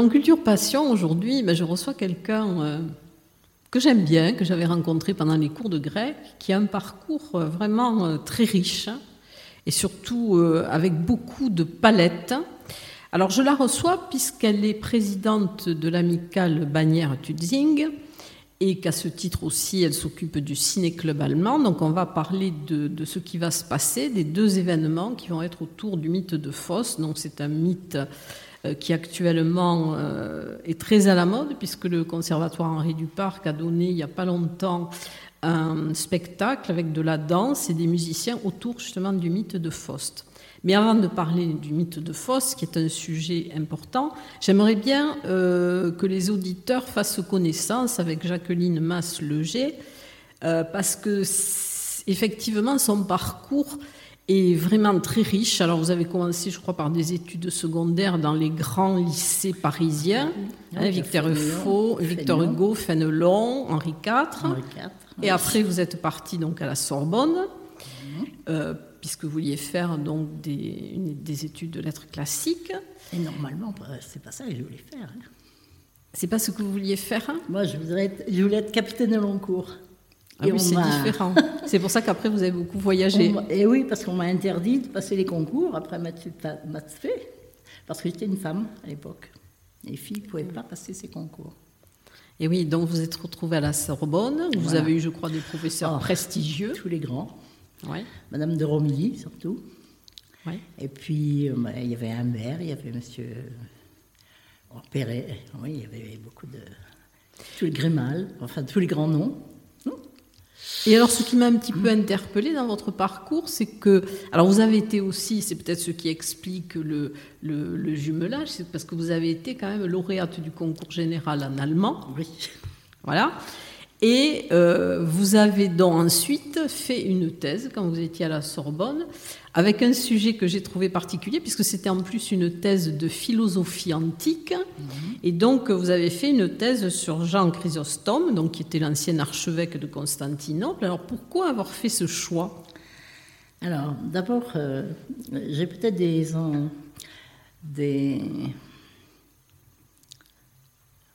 Dans Culture Passion, aujourd'hui, ben, je reçois quelqu'un euh, que j'aime bien, que j'avais rencontré pendant les cours de grec, qui a un parcours euh, vraiment euh, très riche et surtout avec beaucoup de palettes. Alors je la reçois puisqu'elle est présidente de l'amicale Bagnères Tudzing et qu'à ce titre aussi elle s'occupe du ciné-club allemand. Donc on va parler de, de, ce qui va se passer, des deux événements qui vont être autour du mythe de Faust. Donc c'est un mythe qui actuellement euh, est très à la mode, puisque le Conservatoire Henri Duparc a donné il n'y a pas longtemps un spectacle avec de la danse et des musiciens autour justement du mythe de Faust. Mais avant de parler du mythe de Faust, qui est un sujet important, j'aimerais bien euh, que les auditeurs fassent connaissance avec Jacqueline Masse-Leger, parce que effectivement son parcours est vraiment très riche. Alors vous avez commencé, je crois, par des études secondaires dans les grands lycées parisiens, hein, Victor Hugo, Victor Hugo, Fénelon, Henri IV. Henri IV Et après vous êtes parti donc à la Sorbonne, mhm. euh, puisque vous vouliez faire donc des, des, études de lettres classiques. Et normalement, c'est pas ça que je voulais faire. Hein. C'est pas ce que vous vouliez faire hein? Moi, je voulais, être, je voulais être capitaine de long cours. Ah oui, c'est différent. c'est pour ça qu'après, vous avez beaucoup voyagé. et oui, parce qu'on m'a interdit de passer les concours après maths fait, parce que j'étais une femme à l'époque. Les filles ne pouvaient pas passer ces concours. Et oui, donc vous êtes retrouvée à la Sorbonne. Vous avez eu, je crois, des professeurs oh, prestigieux. Tous les grands. Ouais. Madame de Romilly, surtout. Ouais. Et puis, euh, bah, il y avait Humbert, il y avait Monsieur oh, Perret. Oui, il y avait beaucoup de. Tous les Grémal, enfin tous les grands noms. Et alors, ce qui m'a un petit peu interpellé dans votre parcours, c'est que, alors vous avez été aussi, c'est peut-être ce qui explique le, le, jumelage, c'est parce que vous avez été quand même lauréate du concours général en allemand. Oui. Voilà. Et euh, vous avez donc ensuite fait une thèse quand vous étiez à la Sorbonne avec un sujet que j'ai trouvé particulier puisque c'était en plus une thèse de philosophie antique. Mhm. Et donc vous avez fait une thèse sur Jean Chrysostome, donc qui était l'ancien archevêque de Constantinople. Alors pourquoi avoir fait ce choix? Alors d'abord, euh, j'ai peut-être des, des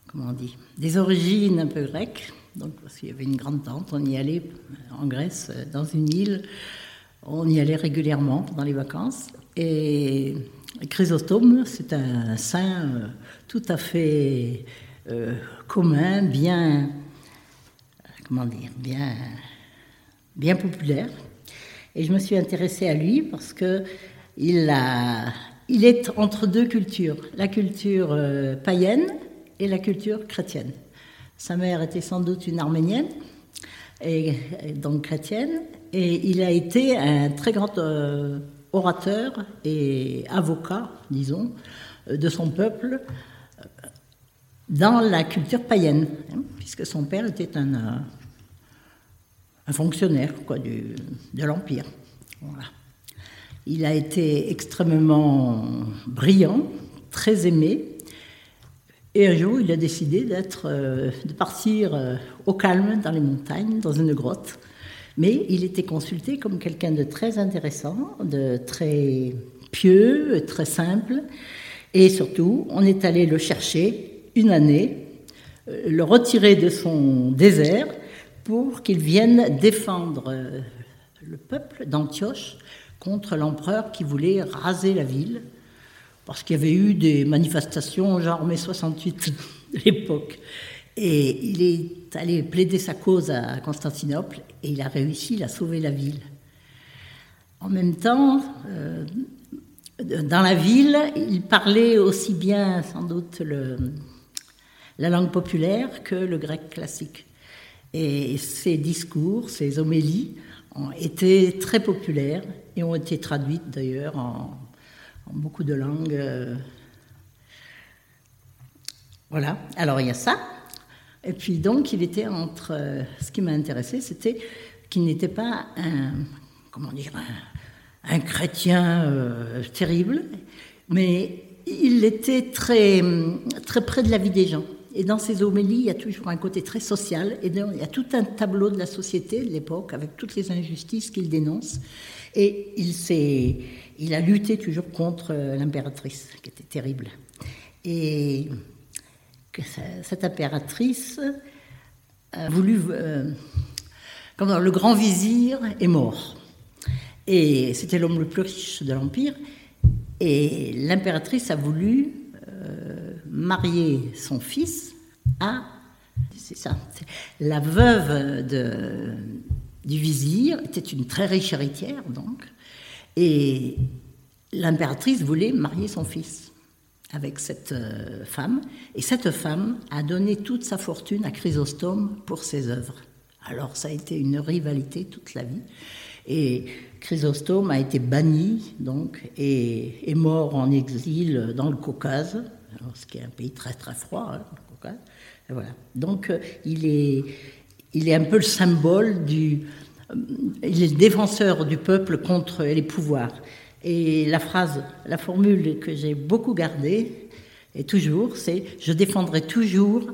comment on dit, des origines un peu grecques donc, parce qu'il y avait une grande tente, on y allait en Grèce, dans une île, on y allait régulièrement pendant les vacances. Et Chrysostome, c'est un saint euh, tout à fait euh, commun, bien, comment dire, bien, bien populaire. Et je me suis intéressée à lui parce que il, a, il est entre deux cultures, la culture euh, païenne et la culture chrétienne. Sa mère était sans doute une arménienne, et, donc chrétienne, et il a été un très grand euh, orateur et avocat, disons, de son peuple euh, dans la culture païenne, hein, puisque son père était un, euh, un fonctionnaire quoi, du, de l'Empire. Il a été extrêmement brillant, très aimé, et un jour, il a décidé euh, de partir euh, au calme dans les montagnes, dans une grotte. Mais il était consulté comme quelqu'un de très intéressant, de très pieux, très simple. Et surtout, on est allé le chercher une année, euh, le retirer de son désert pour qu'il vienne défendre le peuple d'Antioche contre l'empereur qui voulait raser la ville, parce qu'il y avait eu des manifestations genre mai 68 de l'époque. Et il est allé plaider sa cause à Constantinople et il a réussi à sauver la ville. En même temps, euh, dans la ville, il parlait aussi bien sans doute la langue populaire que le grec classique. Et ses discours, ses homélies ont été très populaires et ont été traduites d'ailleurs en, beaucoup de langues. Euh. Voilà, alors il y a ça. Et puis donc il était entre... Euh, ce qui m'a intéressé, c'était qu'il n'était pas un... Comment dire un, chrétien euh, terrible, mais il était très, très près de la vie des gens. Et dans ses homélies, il y a toujours un côté très social. Et il y a tout un tableau de la société de l'époque avec toutes les injustices qu'il dénonce. Et il, s'est, il a lutté toujours contre euh, l'impératrice, qui était terrible. Et cette impératrice a voulu. Euh, le grand vizir est mort. Et c'était l'homme le plus riche de l'Empire. Et l'impératrice a voulu euh, marier son fils à. C'est ça. La veuve du vizir était une très riche héritière, donc. Et l'impératrice voulait marier son fils avec cette euh, femme. Et cette femme a donné toute sa fortune à Chrysostome pour ses œuvres. Alors ça a été une rivalité toute la vie. Et Chrysostome a été banni, donc, et est mort en exil dans le Caucase, ce qui est un pays très très froid, hein, le Caucase. voilà. Donc, euh, il est, il est un peu le symbole du. Euh, il est défenseur du peuple contre les pouvoirs. Et la phrase, la formule que j'ai beaucoup gardée, et toujours, c'est Je défendrai toujours,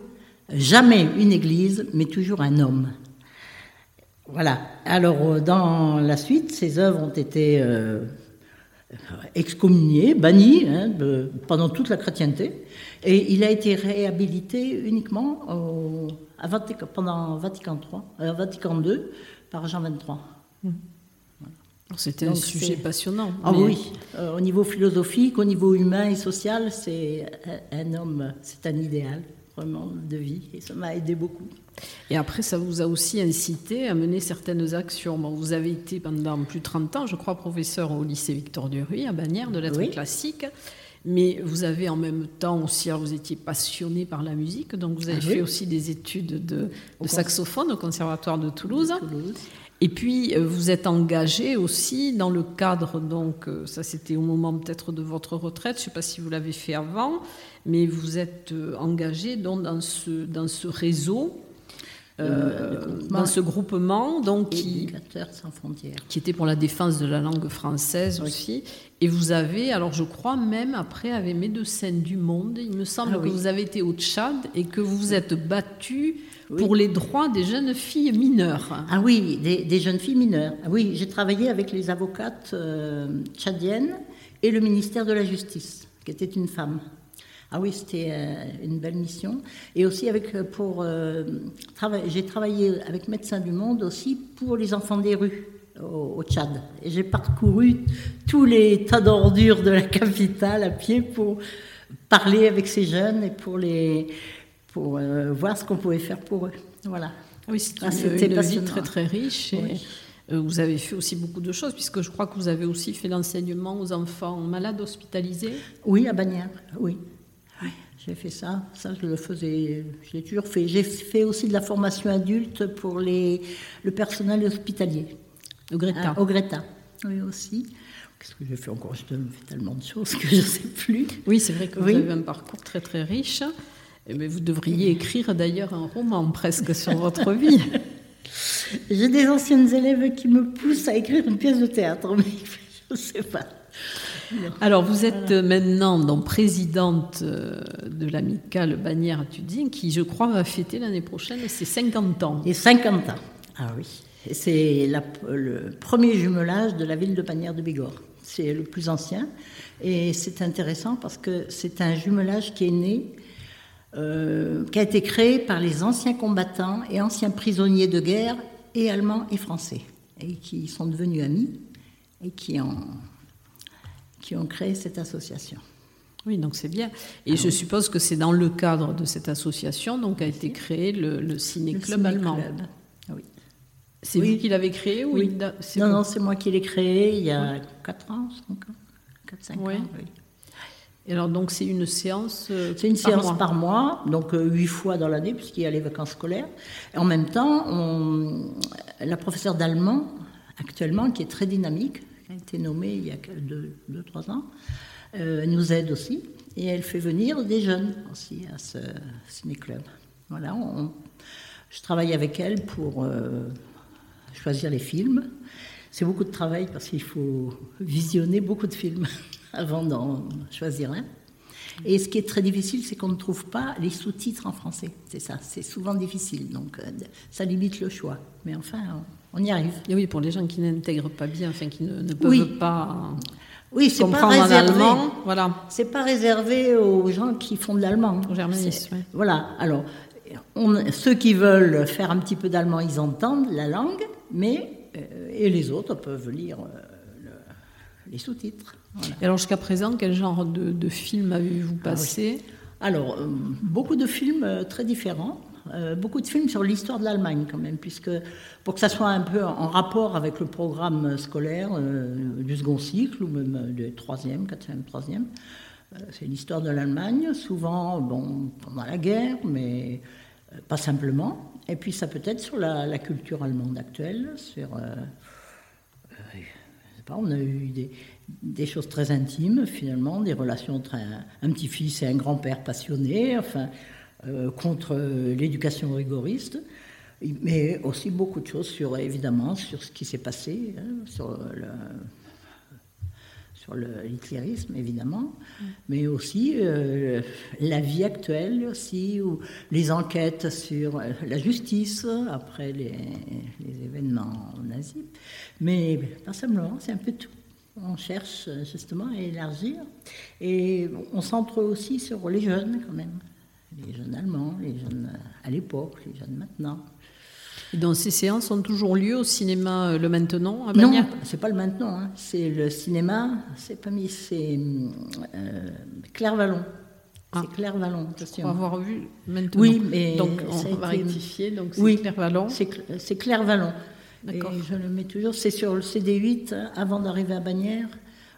jamais une église, mais toujours un homme. Voilà. Alors, euh, dans la suite, ces œuvres ont été euh, excommuniées, bannies hein, pendant toute la chrétienté, et il a été réhabilité uniquement à pendant Vatican III, Vatican II par Jean XXIII. Mmh. C'était un sujet passionnant. Ah oui, au niveau philosophique, au niveau humain et social, c'est un homme, c'est un idéal vraiment de vie, et ça m'a aidé beaucoup. Et après, ça vous a aussi incité à mener certaines actions. vous avez été pendant plus de 30 ans, je crois, professeur au lycée Victor Duruy à Bagnères de lettres classiques. Mais vous avez en même temps aussi, vous étiez passionné par la musique, donc vous avez ah fait aussi des études de, saxophone au Conservatoire de Toulouse. Et puis, euh, vous êtes engagé aussi dans le cadre, donc, euh, ça c'était au moment peut-être de votre retraite, je ne sais pas si vous l'avez fait avant, mais vous êtes euh, engagé donc, dans, ce, dans ce réseau dans ce groupement donc qui, sans frontières. qui était pour la défense de la langue française aussi. Et vous avez, alors je crois même après, avec Médecins du Monde, il me semble ah que vous avez été au Tchad et que vous vous êtes battu pour les droits des jeunes filles mineures. Ah oui, des, jeunes filles mineures. Ah oui, j'ai travaillé avec les avocates euh, tchadiennes et le ministère de la Justice, qui était une femme. Ah oui, c'était euh, une belle mission. Et aussi avec euh, pour euh, j'ai travaillé avec Médecins du Monde aussi pour les enfants des rues au, Tchad. Et j'ai parcouru tous les tas d'ordures de la capitale à pied pour parler avec ces jeunes et pour les pour voir ce qu'on pouvait faire pour eux. Voilà. Oui, c'était ah, une, vie très très riche. Et... Vous avez fait aussi beaucoup de choses, puisque je crois que vous avez aussi fait l'enseignement aux enfants malades hospitalisés. Oui, à Bagnères, oui. J'ai fait ça, ça je le faisais, je l'ai toujours fait. J'ai fait aussi de la formation adulte pour les, le personnel hospitalier. Au Greta. au Greta, oui aussi. Qu'est-ce que j'ai fait encore? Je fais tellement de choses que je ne sais plus. Oui, c'est vrai que vous avez un parcours très très riche. Mais vous devriez écrire d'ailleurs un roman presque sur votre vie. J'ai des anciennes élèves qui me poussent à écrire une pièce de théâtre, mais je ne sais pas. Alors, vous êtes maintenant donc, présidente euh, de l'amicale Bagnères Tudine, qui, je crois, va fêter l'année prochaine ses 50 ans. Et 50 ans, ah oui. C'est le premier jumelage de la ville de Bagnères de Bigorre. C'est le plus ancien. Et c'est intéressant parce que c'est un jumelage qui est né, euh, qui a été créé par les anciens combattants et anciens prisonniers de guerre, et allemands et français, et qui sont devenus amis et qui ont, qui ont créé cette association. Oui, donc c'est bien. Et je suppose que c'est dans le cadre de cette association donc a été créé le, ciné-club allemand. Oui. C'est vous qui l'avez créé ou oui. Non, non, c'est moi qui l'ai créé il y a 4 ans, 5 ans. 4-5 ans, oui. Et alors, donc, c'est une séance euh, C'est une séance par mois, donc euh, huit fois dans l'année, puisqu'il y a les vacances scolaires. Et en même temps, on, la professeure d'allemand, actuellement, qui est très dynamique, a été nommée il y a 2-3 ans, euh, nous aide aussi. Et elle fait venir des jeunes aussi à ce ciné-club. Voilà, je travaille avec elle pour choisir les films. C'est beaucoup de travail parce qu'il faut visionner beaucoup de films avant d'en choisir un. Et ce qui est très difficile, c'est qu'on ne trouve pas les sous-titres en français. C'est ça, c'est souvent difficile. Donc euh, ça limite le choix. Mais enfin, y arrive. Et oui, pour les gens qui n'intègrent pas bien, enfin qui ne, peuvent pas. Oui, c'est pas réservé. Voilà. C'est pas réservé aux gens qui font de l'allemand. Aux germanistes. Voilà. Alors, ceux qui veulent faire un petit peu d'allemand, ils entendent la langue, mais euh, et les autres peuvent lire euh, les sous-titres. Et alors jusqu'à présent, quel genre de, de film avez-vous ah passé? Alors, euh, beaucoup de films très différents. Beaucoup de films sur l'histoire de l'Allemagne quand même, puisque pour que ça soit un peu en rapport avec le programme scolaire du second cycle, ou même du troisième, quatrième, troisième, c'est l'histoire de l'Allemagne, souvent bon, pendant la guerre, mais pas simplement. Et puis ça peut être sur la, culture allemande actuelle, sur... Euh, euh, on a eu des, choses très intimes, finalement, des relations entre un, petit-fils et un grand-père passionné, enfin, euh, contre l'éducation rigoriste, mais aussi beaucoup de choses sur, évidemment, sur ce qui s'est passé, hein, sur le sur l'hitlérisme évidemment, mm. mais aussi euh, la vie actuelle aussi, ou les enquêtes sur euh, la justice après les, événements nazis. Mais pas simplement, c'est un peu tout. On cherche justement à élargir. Et on centre aussi sur les jeunes quand même. Les jeunes allemands, les jeunes à l'époque, les jeunes maintenant. Et donc ces séances ont toujours lieu au cinéma euh, Le Maintenant à Non, c'est pas le Maintenant, hein. c'est le cinéma, c'est pas mis, c'est euh, Claire Vallon. Ah. C'est Claire Vallon. Pour avoir vu maintenant. Oui, mais donc on va rectifier. Donc c'est Claire Vallon. C'est Claire Vallon. D'accord. je le mets toujours. C'est sur le CD8 avant d'arriver à Bagnères,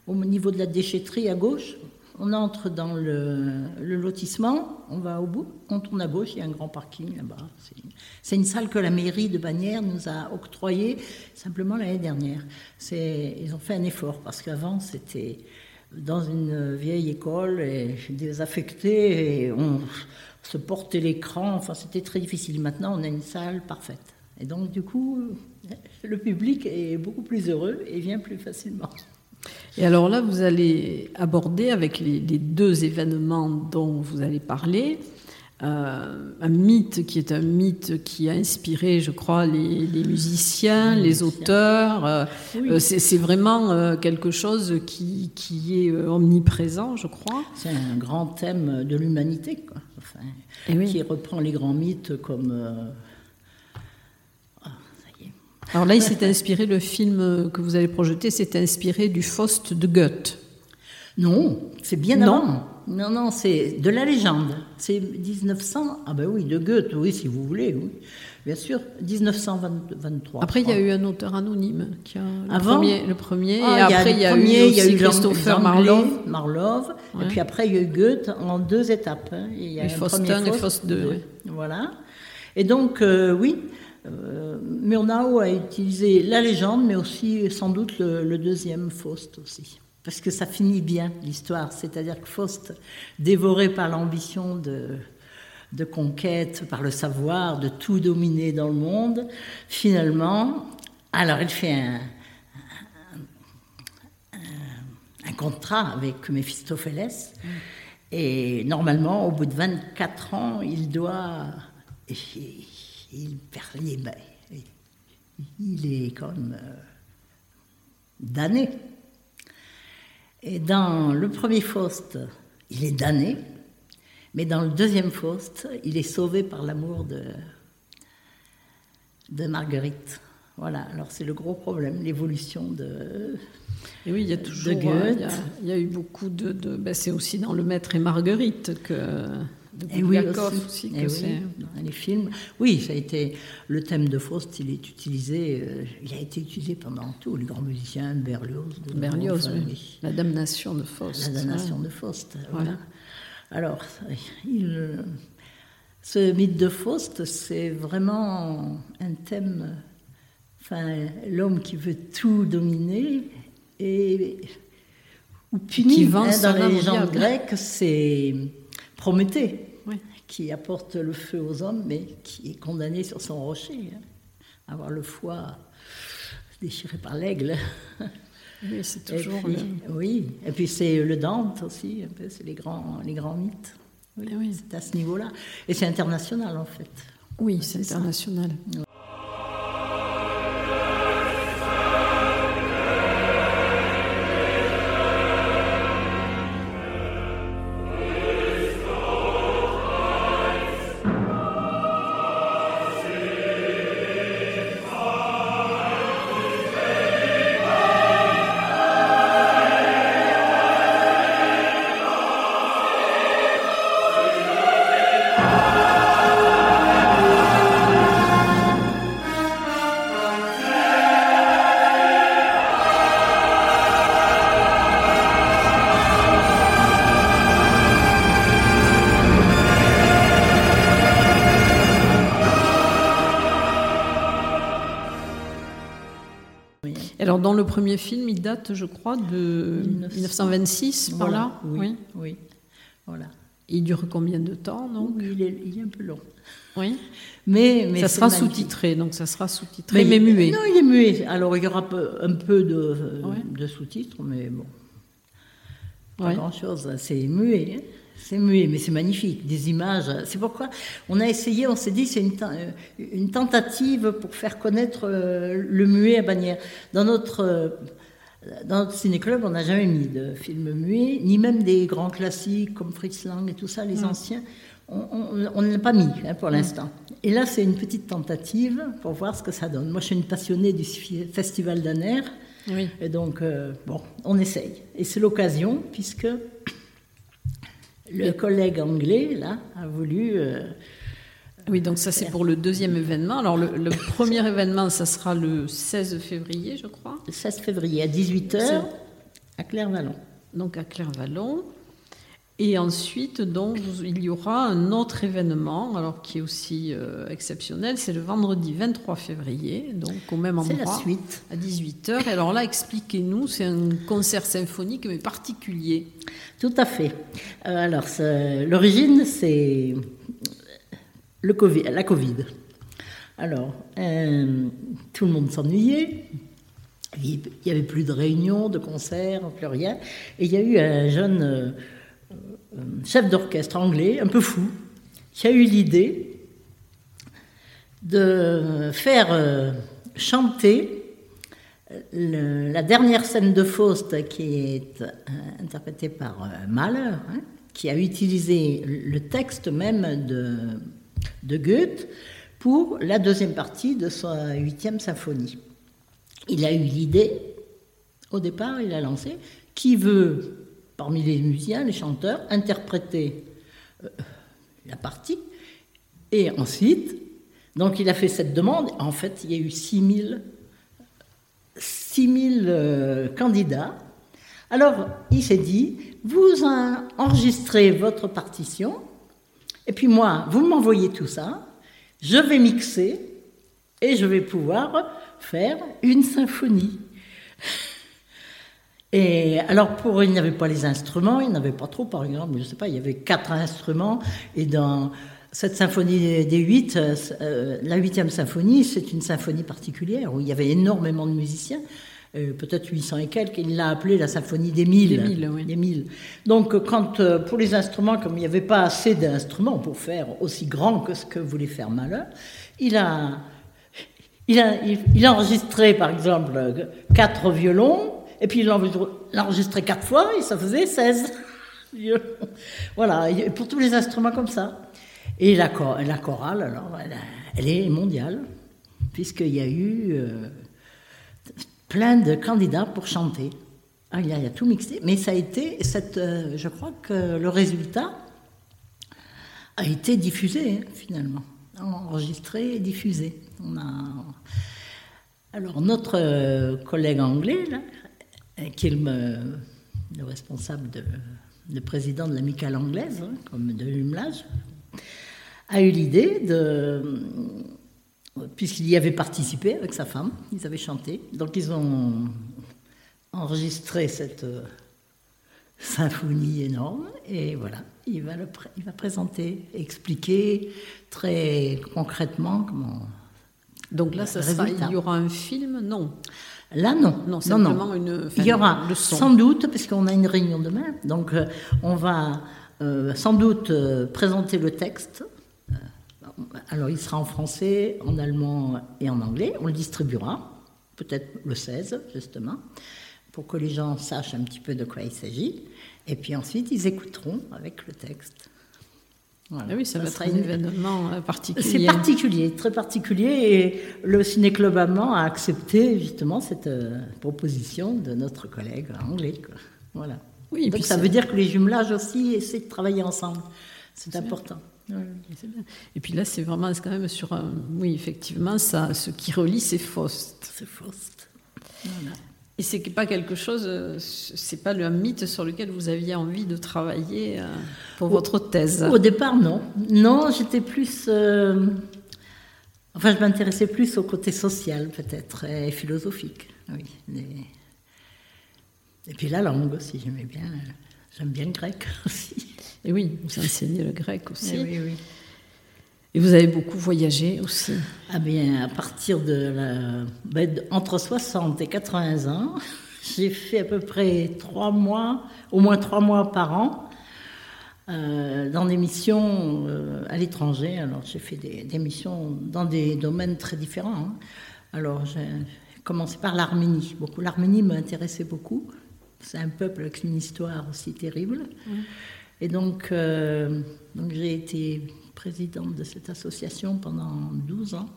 au niveau de la déchetterie à gauche. On entre dans le, lotissement, on va au bout, on tourne à gauche, il y a un grand parking là-bas. C'est une salle que la mairie de Bagnères nous a octroyée simplement l'année dernière. Ils ont fait un effort parce qu'avant c'était dans une vieille école et désaffecté et on se portait l'écran, enfin c'était très difficile. Maintenant on a une salle parfaite. Et donc du coup, le public est beaucoup plus heureux et vient plus facilement. Et alors là, vous allez aborder avec les, deux événements dont vous allez parler, euh, un mythe qui est un mythe qui a inspiré, je crois, les, musiciens, les, auteurs. Euh, euh, c'est vraiment quelque chose qui, qui, est omniprésent, je crois. C'est un grand thème de l'humanité, enfin, eh qui reprend les grands mythes comme alors là, il s'est inspiré, le film que vous allez projeter s'est inspiré du Faust de Goethe. Non, c'est bien avant. Non, non, c'est de la légende. C'est 1900. Ah ben oui, de Goethe, oui, si vous voulez, oui. Bien sûr, 1923. Après, il y a eu un auteur anonyme qui a le premier, le premier ah, et après il y a, eu, il y a eu Christopher Marlowe. Marlowe Et puis après, il y a eu Goethe en deux étapes. Hein. Il y a Faust 1 et Faust 2. Voilà. Et donc, euh, oui, euh, Murnau a utilisé la légende, mais aussi sans doute le, deuxième Faust aussi. Parce que ça finit bien l'histoire, c'est-à-dire que Faust, dévoré par l'ambition de, conquête, par le savoir, de tout dominer dans le monde, finalement, alors il fait un, un, contrat avec Méphistophélès, et normalement, au bout de 24 ans, il doit il perd les mains. Il est comme euh, damné. Et dans le premier Faust, il est damné, mais dans le deuxième Faust, il est sauvé par l'amour de, de Marguerite. Voilà, alors c'est le gros problème, l'évolution de, Et oui, il y a toujours. Euh, il, y a, il y a eu beaucoup de. de ben, c'est aussi dans Le Maître et Marguerite que. De Et oui, Bulgakov aussi. aussi, Eh que oui, c'est. dans les films. Oui, ça a été le thème de Faust. Il est utilisé. euh, il a été utilisé pendant tous les grands musiciens, Berlioz, de Berlioz, enfin, oui. La damnation de Faust. La damnation ouais. de Faust. Voilà. Voilà. Alors, il, ce mythe de Faust, c'est vraiment un thème. Enfin, l'homme qui veut tout dominer et ou puni. Qui vend hein, dans légendes diable. grecques, c'est Prométhée Oui. qui apporte le feu aux hommes, mais qui est condamné sur son rocher. hein. Avoir le foie déchiré par l'aigle. Oui, c'est Et toujours. puis, le- Oui, et puis c'est le Dante aussi, un peu, c'est les grands, les grands mythes. Oui, oui. C'est à ce niveau-là. Et c'est international en fait. Oui, c'est ça. Dans le premier film, il date, je crois, de 1900. 1926, par Voilà, là. oui, Oui. oui. Voilà. Il dure combien de temps, donc? Il est, il est un peu long. Oui. Mais, mais ça sera sous-titré, donc ça sera sous-titré, mais, il- muet. Non, il est muet. Alors il y aura un peu de, Ouais. de sous-titres, mais bon. Pas Ouais. grand-chose. C'est muet. hein. C'est muet, mais c'est magnifique. Des images. C'est pourquoi on a essayé, on s'est dit, c'est une, euh, une tentative pour faire connaître euh, le muet à Bagnères. Dans notre, euh, dans notre ciné-club, on n'a jamais mis de film muet, ni même des grands classiques comme Fritz Lang et tout ça, les anciens. On ne l'a pas mis hein, pour l'instant. Et là, c'est une petite tentative pour voir ce que ça donne. Moi, je suis une passionnée du Festival d'Aner. Oui. Et donc, euh, bon, on essaye. Et c'est l'occasion, puisque le collègue anglais, là, a voulu. euh, Oui, donc ça c'est pour le deuxième événement. Alors le, le premier événement, ça sera le 16 février, je crois, le 16 février à 18h à Clairvallon. donc à Clairvallon. Et ensuite, donc, il y aura un autre événement, alors qui est aussi euh, exceptionnel, c'est le vendredi 23 février, donc au même C'est endroit. la suite. À 18h. Et alors là, expliquez-nous, c'est un concert symphonique, mais particulier. Tout à fait. Euh, alors, l'origine, c'est le COVID, la Covid. Alors, euh, tout le monde s'ennuyait. Il n'y avait plus de réunions, de concerts, plus rien. Et il y a eu un jeune chef d'orchestre anglais, un peu fou, qui a eu l'idée de faire euh, chanter le- la dernière scène de Faust qui est euh, interprétée par euh, Mahler, hein, qui a utilisé le texte même de, de Goethe pour la deuxième partie de sa huitième symphonie. Il a eu l'idée, au départ, il a lancé, qui veut, parmi les musiciens, les chanteurs, interpréter euh, la partie, et ensuite, donc il a fait cette demande, en fait, il y a eu 6000 6000 euh, candidats. Alors, il s'est dit, vous en- enregistrez votre partition, et puis moi, vous m'envoyez tout ça, je vais mixer, et je vais pouvoir faire une symphonie. Et alors, pour, il n'y avait pas les instruments, il n'y en avait pas trop, par exemple, je ne sais pas, il y avait quatre instruments, et dans cette symphonie des huit, euh, euh, la huitième symphonie, c'est une symphonie particulière, où il y avait énormément de musiciens, euh, peut-être 800 et quelques, il l'a appelée la symphonie des mille. Des mille, oui. Des mille. Donc, quand, euh, pour les instruments, comme il n'y avait pas assez d'instruments pour faire aussi grand que ce que voulait faire Mahler, il a, il a, il, il a enregistré, par exemple, quatre violons, et puis il l'a enregistré- quatre fois, et ça faisait 16 violons. Voilà, pour tous les instruments comme ça. Et la, cho- la chorale, alors, elle, est mondiale, puisqu'il y a eu euh, plein de candidats pour chanter. Ah, il, y a, tout mixé, mais ça a été, cette, euh, je crois que le résultat a été diffusé hein, finalement, enregistré et diffusé. Alors notre euh, collègue anglais, là, qui est le, responsable, de, le président de l'amicale anglaise, hein, comme de jumelage, a eu l'idée de puisqu'il y avait participé avec sa femme, ils avaient chanté. Donc ils ont enregistré cette euh, symphonie énorme et voilà, il va, le, il va présenter, expliquer très concrètement comment. Donc là, ça sera, il y aura un film Non? Là, non. Non, simplement une. il y aura sans doute, puisqu'on a une réunion demain, donc euh, on va euh, sans doute présenter le texte alors il sera en français, en allemand et en anglais. On le distribuera, peut-être le 16 justement, pour que les gens sachent un petit peu de quoi il s'agit. Et puis ensuite, ils écouteront avec le texte. Ah oui, ça, va être un événement euh, particulier. C'est particulier, très particulier. Et le Ciné-Club allemand a accepté justement cette euh, proposition de notre collègue anglais. Voilà. Oui, Donc ça veut dire que les jumelages aussi essaient de travailler ensemble. C'est important. Et puis là, c'est vraiment quand même sur un. Oui, effectivement, ça, ce qui relie, c'est Faust. C'est Faust. Et c'est pas quelque chose, c'est pas le mythe sur lequel vous aviez envie de travailler euh, pour votre thèse? Au départ, non. Non, j'étais plus. Euh, enfin, je m'intéressais plus au côté social, peut-être, et philosophique. Oui. Et puis la langue aussi, j'aimais bien. J'aime bien le grec aussi. Et oui, vous enseignez le grec aussi. Et, oui, oui. Et vous avez beaucoup voyagé aussi Ah bien, à partir de la, ben, entre 60 et 80 ans, j'ai fait à peu près trois mois, au moins trois mois par an, euh, dans des missions euh, à l'étranger. Alors j'ai fait des, missions dans des domaines très différents. Hein. Alors j'ai commencé par l'Arménie. Beaucoup, l'Arménie m'intéressait beaucoup. C'est un peuple avec une histoire aussi terrible. Et donc, euh, donc j'ai été présidente de cette association pendant 12 ans,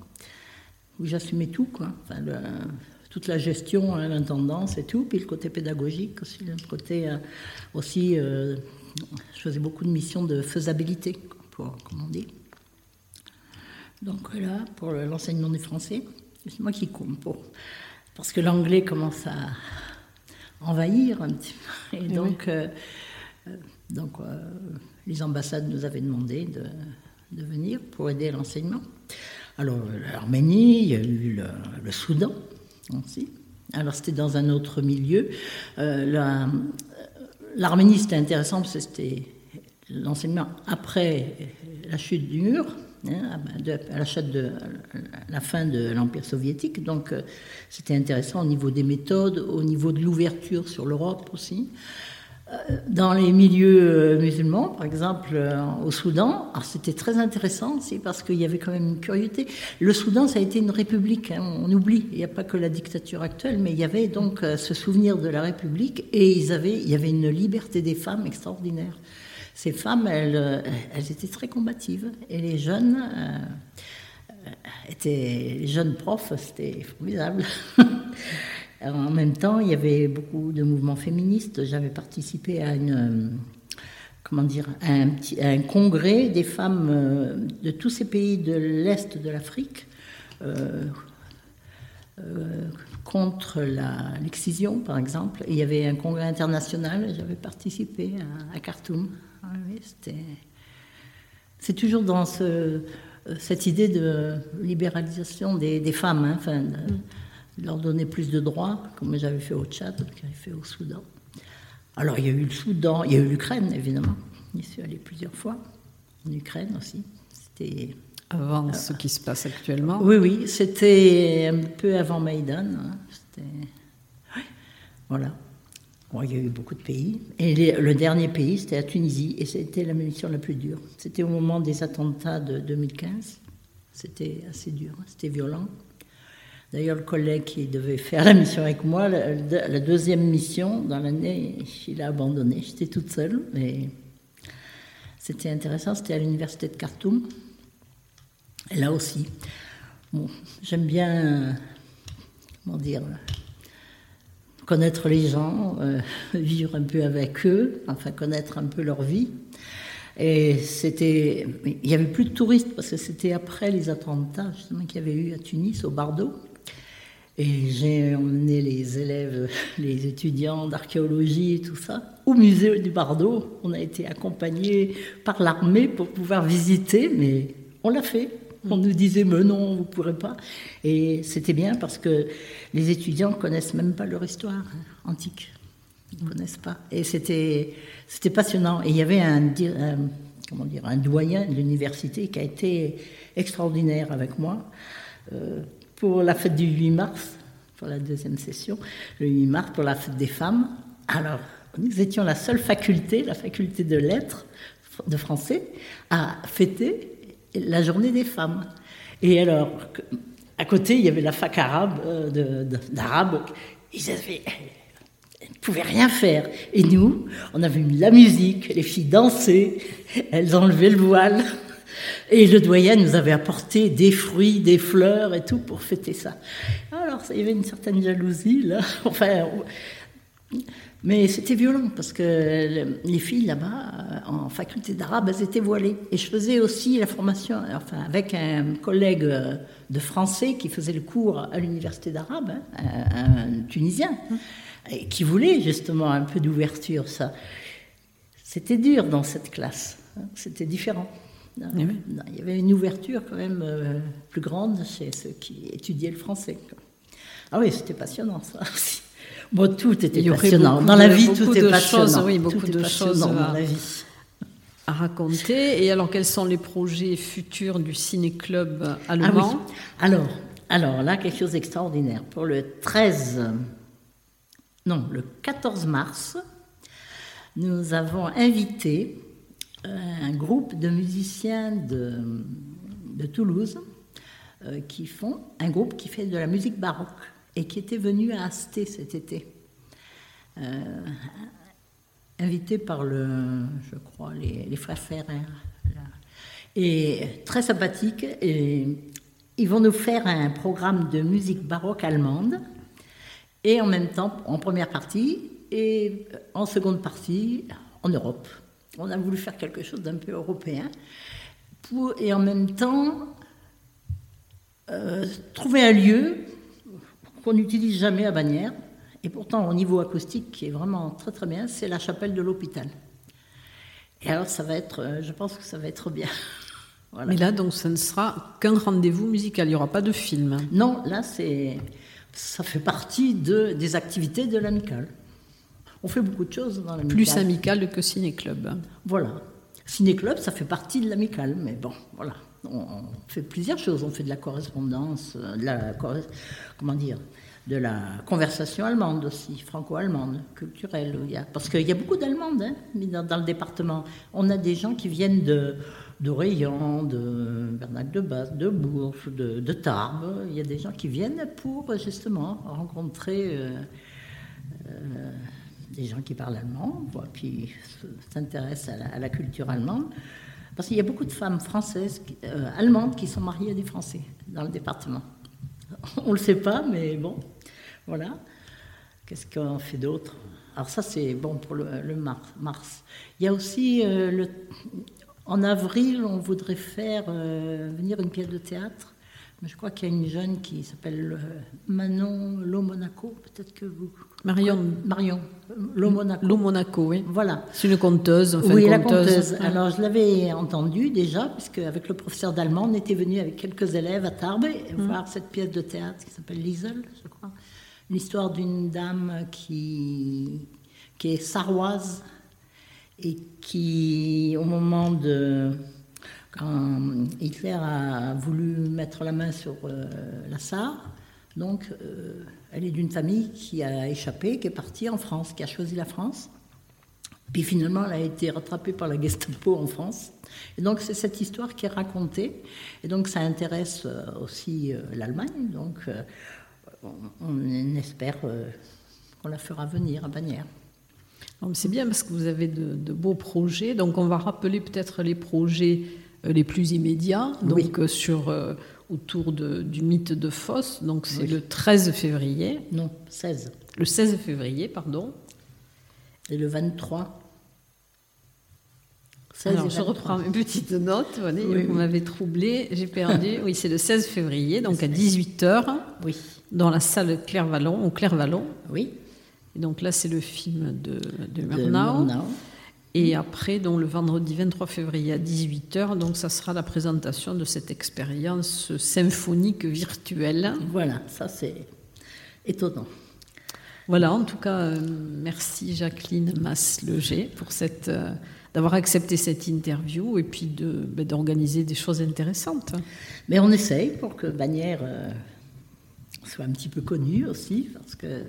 où j'assumais tout, quoi. Enfin, toute la gestion, hein, l'intendance et tout, puis le côté pédagogique aussi, le côté euh, aussi, euh, je faisais beaucoup de missions de faisabilité, pour, comme on dit. Donc voilà, pour l'enseignement du français, c'est moi qui compte pour, parce que l'anglais commence à envahir un petit peu, et donc. Donc, euh, les ambassades nous avaient demandé de, venir pour aider l'enseignement. Alors, l'Arménie, il y a eu le, Soudan aussi. Alors, c'était dans un autre milieu. Euh, L'Arménie, c'était intéressant parce que c'était l'enseignement après la chute du mur, hein, à, la, de, la fin de l'Empire soviétique. Donc, euh, c'était intéressant au niveau des méthodes, au niveau de l'ouverture sur l'Europe aussi. Dans les milieux euh, musulmans, par exemple euh, au Soudan, c'était très intéressant aussi parce qu'il y avait quand même une curiosité. Le Soudan, ça a été une république, hein, on oublie, il n'y a pas que la dictature actuelle, mais il y avait donc euh, ce souvenir de la république et ils avaient, il y avait une liberté des femmes extraordinaire. Ces femmes, elles, elles étaient très combatives et les jeunes étaient, les jeunes profs, c'était formidable. En même temps, il y avait beaucoup de mouvements féministes. J'avais participé à une euh, comment dire, un, un, congrès des femmes euh, de tous ces pays de l'Est de l'Afrique euh, contre l'excision, par exemple. il y avait un congrès international, j'avais participé à, Khartoum. Ah c'est toujours dans ce, cette idée de libéralisation des, femmes, hein, enfin, mm leur donner plus de droits, comme j'avais fait au Tchad, j'avais fait au Soudan. Alors il y a eu le Soudan, il y a eu l'Ukraine évidemment. J'y suis allé plusieurs fois, en Ukraine aussi. C'était avant ce qui se passe actuellement. Oui, oui, c'était un peu avant Maïdan. Hein. Voilà. il y a eu beaucoup de pays. Et le dernier pays, c'était la Tunisie, et c'était la mission la plus dure. C'était au moment des attentats de 2015. C'était assez dur, hein. c'était violent. D'ailleurs, le collègue qui devait faire la mission avec moi, la, deuxième mission dans l'année, il a abandonné. J'étais toute seule, mais c'était intéressant. C'était à l'université de Khartoum. Et là aussi, bon, j'aime bien, comment dire, connaître les gens, euh, vivre un peu avec eux, enfin connaître un peu leur vie. Et c'était, il y avait plus de touristes parce que c'était après les attentats justement qu'il y avait eu à Tunis, au Bardo. Et j'ai emmené les élèves, les étudiants d'archéologie et tout ça au musée du Bardo. On a été accompagnés par l'armée pour pouvoir visiter, mais on l'a fait. On nous disait, mais non, vous ne pourrez pas. Et c'était bien parce que les étudiants ne connaissent même pas leur histoire hein, antique. Ils ne connaissent pas. Et c'était, c'était passionnant. Et il y avait un, comment dire, un doyen de l'université qui a été extraordinaire avec moi euh, pour la fête du 8 mars, pour la deuxième session, le 8 mars, pour la fête des femmes. Alors, nous étions la seule faculté, la faculté de lettres de français, à fêter la journée des femmes. Et alors, à côté, il y avait la fac arabe, euh, d'arabe. Ils avaient, ne pouvaient rien faire. Et nous, on avait vu la musique, les filles dansaient, elles enlevaient le voile. Et le doyen nous avait apporté des fruits, des fleurs et tout pour fêter ça. Alors, il y avait une certaine jalousie, là. Enfin, mais c'était violent parce que les filles là-bas, euh, en faculté d'arabe, elles étaient voilées. Et je faisais aussi la formation, enfin, avec un collègue euh, de français qui faisait le cours à l'université d'arabe, hein, un, Tunisien, qui voulait justement un peu d'ouverture. Ça, c'était dur dans cette classe. Hein, c'était différent. Eh il y avait une ouverture quand même euh, plus grande chez ceux qui étudiaient le français. Ah oui, c'était passionnant ça aussi. Bon, tout était passionnant. Dans la vie, tout est passionnant. Oui, beaucoup de choses dans la vie. à raconter. Et alors, quels sont les projets futurs du ciné-club allemand ah oui. alors, alors, là, quelque chose d'extraordinaire. Pour le 13, non, le 14 mars, nous avons invité un groupe de musiciens de, Toulouse euh, qui font un groupe qui fait de la musique baroque et qui était venu à Asté cet été. Euh, invité par le, je crois, les, frères Ferrer. Et très sympathique. Et ils vont nous faire un programme de musique baroque allemande. Et en même temps, en première partie, et en seconde partie, en Europe. On a voulu faire quelque chose d'un peu européen. Pour, et en même temps, euh, trouver un lieu qu'on n'utilise jamais à Bagnères. Et pourtant, au niveau acoustique, qui est vraiment très très bien, c'est la chapelle de l'hôpital. Et alors, ça va être, euh, je pense que ça va être bien. Mais là, donc, ça ne sera qu'un rendez-vous musical. Il n'y aura pas de film. Non, là, c'est, ça fait partie de, des activités de l'amicale. On fait beaucoup de choses dans l'amicale. Plus amicale que ciné-club. Voilà. Ciné-club, ça fait partie de l'amicale, mais bon, voilà on, fait plusieurs choses. On fait de la correspondance, euh, de la, comment dire, de la conversation allemande aussi, franco-allemande, culturelle. parce qu'il y a beaucoup d'allemandes hein, dans, le département. On a des gens qui viennent de, de Rayon, de Bernard de Basse, de Bourges, de, Tarbes. Il y a des gens qui viennent pour justement rencontrer euh, euh, des gens qui parlent allemand, qui s'intéressent à, la culture allemande. Parce qu'il y a beaucoup de femmes françaises, euh, allemandes, qui sont mariées à des Français dans le département. On ne le sait pas, mais bon, voilà. Qu'est-ce qu'on fait d'autre? Alors ça, c'est bon pour le, mars, Il y a aussi, euh, le, en avril, on voudrait faire euh, venir une pièce de théâtre je crois qu'il y a une jeune qui s'appelle euh, Manon Lomonaco, peut-être que vous. Marion. Marion Lomonaco. Monaco, oui. Voilà. C'est une conteuse. Enfin oui, la conteuse. Alors je l'avais entendue déjà, puisque avec le professeur d'allemand, on était venu avec quelques élèves à Tarbes mm. voir cette pièce de théâtre qui s'appelle Liesel, je crois. L'histoire d'une dame qui, qui est sarroise et qui, au moment de Hitler a voulu mettre la main sur euh, la Sarre, donc euh, elle est d'une famille qui a échappé, qui est partie en France, qui a choisi la France. Puis finalement, elle a été rattrapée par la Gestapo en France. Et donc, c'est cette histoire qui est racontée. Et donc, ça intéresse euh, aussi l'Allemagne. Donc, on, espère qu'on la fera venir à Bagnères. C'est bien parce que vous avez de, de, beaux projets. Donc, on va rappeler peut-être les projets euh, les plus immédiats, donc euh, sur, euh, autour de, du mythe de Fosse. Donc c'est le 13 février. Non, 16. le 16 février, pardon. Et le 23 alors, je reprends mes petites notes. vous m'avez troublé. J'ai perdu. oui, c'est le 16 février, donc à 18h. Oui. Dans la salle Claire-Vallon, au Claire-Vallon. Oui. Et donc là, c'est le film de, de Murnau. Et après, donc, le vendredi 23 février à 18h, donc ça sera la présentation de cette expérience symphonique virtuelle. Voilà, ça c'est étonnant. Voilà, en tout cas, euh, merci Jacqueline Masse-Leger pour cette, euh, d'avoir accepté cette interview et puis de, ben, d'organiser des choses intéressantes. Mais on essaye pour que Bagnères euh, soit un petit peu connue aussi, parce que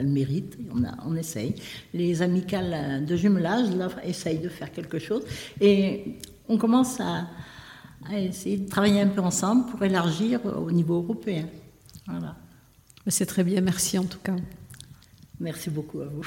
ça le mérite, on, a, on essaye. Les amicales de jumelage, là, essayent de faire quelque chose. Et on commence à, à essayer de travailler un peu ensemble pour élargir au niveau européen. Voilà. C'est très bien, merci en tout cas. Merci beaucoup à vous.